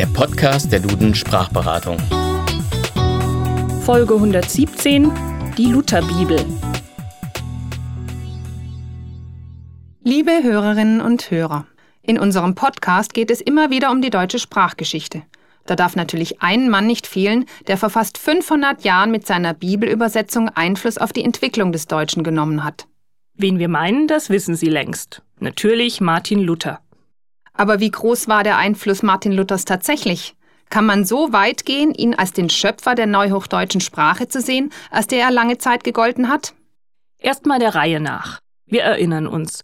der Podcast der Duden Sprachberatung. Folge 117, die Lutherbibel. Liebe Hörerinnen und Hörer, in unserem Podcast geht es immer wieder um die deutsche Sprachgeschichte. Da darf natürlich ein Mann nicht fehlen, der vor fast 500 Jahren mit seiner Bibelübersetzung Einfluss auf die Entwicklung des Deutschen genommen hat. Wen wir meinen, das wissen Sie längst. Natürlich Martin Luther. Aber wie groß war der Einfluss Martin Luthers tatsächlich? Kann man so weit gehen, ihn als den Schöpfer der neuhochdeutschen Sprache zu sehen, als der er lange Zeit gegolten hat? Erstmal der Reihe nach. Wir erinnern uns.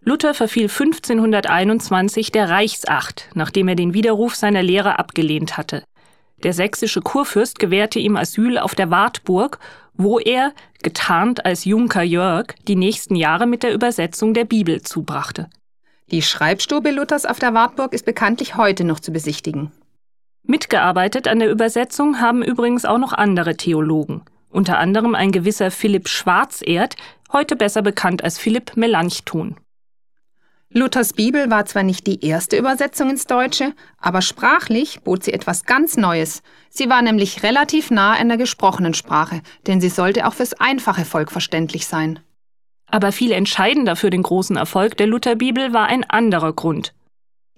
Luther verfiel 1521 der Reichsacht, nachdem er den Widerruf seiner Lehre abgelehnt hatte. Der sächsische Kurfürst gewährte ihm Asyl auf der Wartburg, wo er, getarnt als Junker Jörg, die nächsten Jahre mit der Übersetzung der Bibel zubrachte. Die Schreibstube Luthers auf der Wartburg ist bekanntlich heute noch zu besichtigen. Mitgearbeitet an der Übersetzung haben übrigens auch noch andere Theologen, unter anderem ein gewisser Philipp Schwarzerd, heute besser bekannt als Philipp Melanchthon. Luthers Bibel war zwar nicht die erste Übersetzung ins Deutsche, aber sprachlich bot sie etwas ganz Neues. Sie war nämlich relativ nah an der gesprochenen Sprache, denn sie sollte auch fürs einfache Volk verständlich sein. Aber viel entscheidender für den großen Erfolg der Lutherbibel war ein anderer Grund.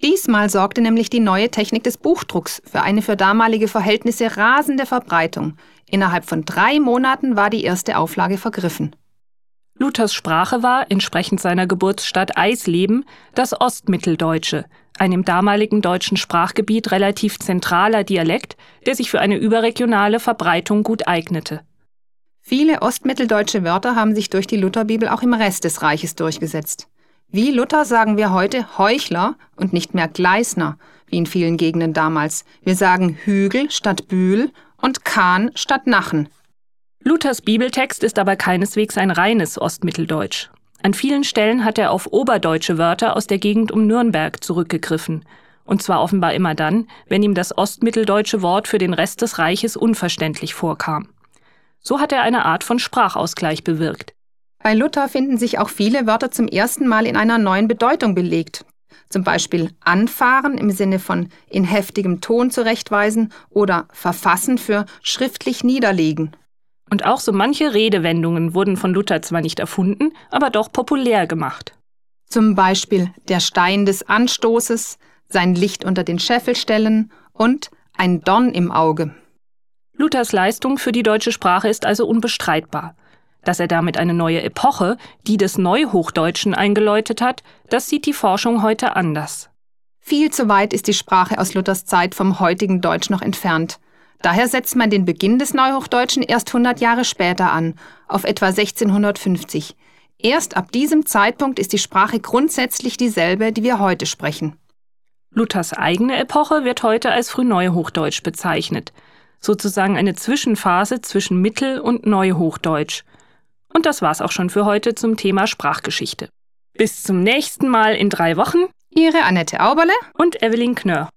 Diesmal sorgte nämlich die neue Technik des Buchdrucks für eine für damalige Verhältnisse rasende Verbreitung. Innerhalb von drei Monaten war die erste Auflage vergriffen. Luthers Sprache war, entsprechend seiner Geburtsstadt Eisleben, das Ostmitteldeutsche, ein im damaligen deutschen Sprachgebiet relativ zentraler Dialekt, der sich für eine überregionale Verbreitung gut eignete. Viele ostmitteldeutsche Wörter haben sich durch die Lutherbibel auch im Rest des Reiches durchgesetzt. Wie Luther sagen wir heute Heuchler und nicht mehr Gleisner, wie in vielen Gegenden damals. Wir sagen Hügel statt Bühl und Kahn statt Nachen. Luthers Bibeltext ist aber keineswegs ein reines Ostmitteldeutsch. An vielen Stellen hat er auf oberdeutsche Wörter aus der Gegend um Nürnberg zurückgegriffen. Und zwar offenbar immer dann, wenn ihm das ostmitteldeutsche Wort für den Rest des Reiches unverständlich vorkam. So hat er eine Art von Sprachausgleich bewirkt. Bei Luther finden sich auch viele Wörter zum ersten Mal in einer neuen Bedeutung belegt. Zum Beispiel anfahren im Sinne von in heftigem Ton zurechtweisen oder verfassen für schriftlich niederlegen. Und auch so manche Redewendungen wurden von Luther zwar nicht erfunden, aber doch populär gemacht. Zum Beispiel der Stein des Anstoßes, sein Licht unter den Scheffel stellen und ein Dorn im Auge. Luthers Leistung für die deutsche Sprache ist also unbestreitbar. Dass er damit eine neue Epoche, die des Neuhochdeutschen, eingeläutet hat, das sieht die Forschung heute anders. Viel zu weit ist die Sprache aus Luthers Zeit vom heutigen Deutsch noch entfernt. Daher setzt man den Beginn des Neuhochdeutschen erst 100 Jahre später an, auf etwa 1650. Erst ab diesem Zeitpunkt ist die Sprache grundsätzlich dieselbe, die wir heute sprechen. Luthers eigene Epoche wird heute als Frühneuhochdeutsch bezeichnet, sozusagen eine Zwischenphase zwischen Mittel- und Neuhochdeutsch. Und das war's auch schon für heute zum Thema Sprachgeschichte. Bis zum nächsten Mal in drei Wochen. Ihre Annette Auberle und Evelyn Knörr.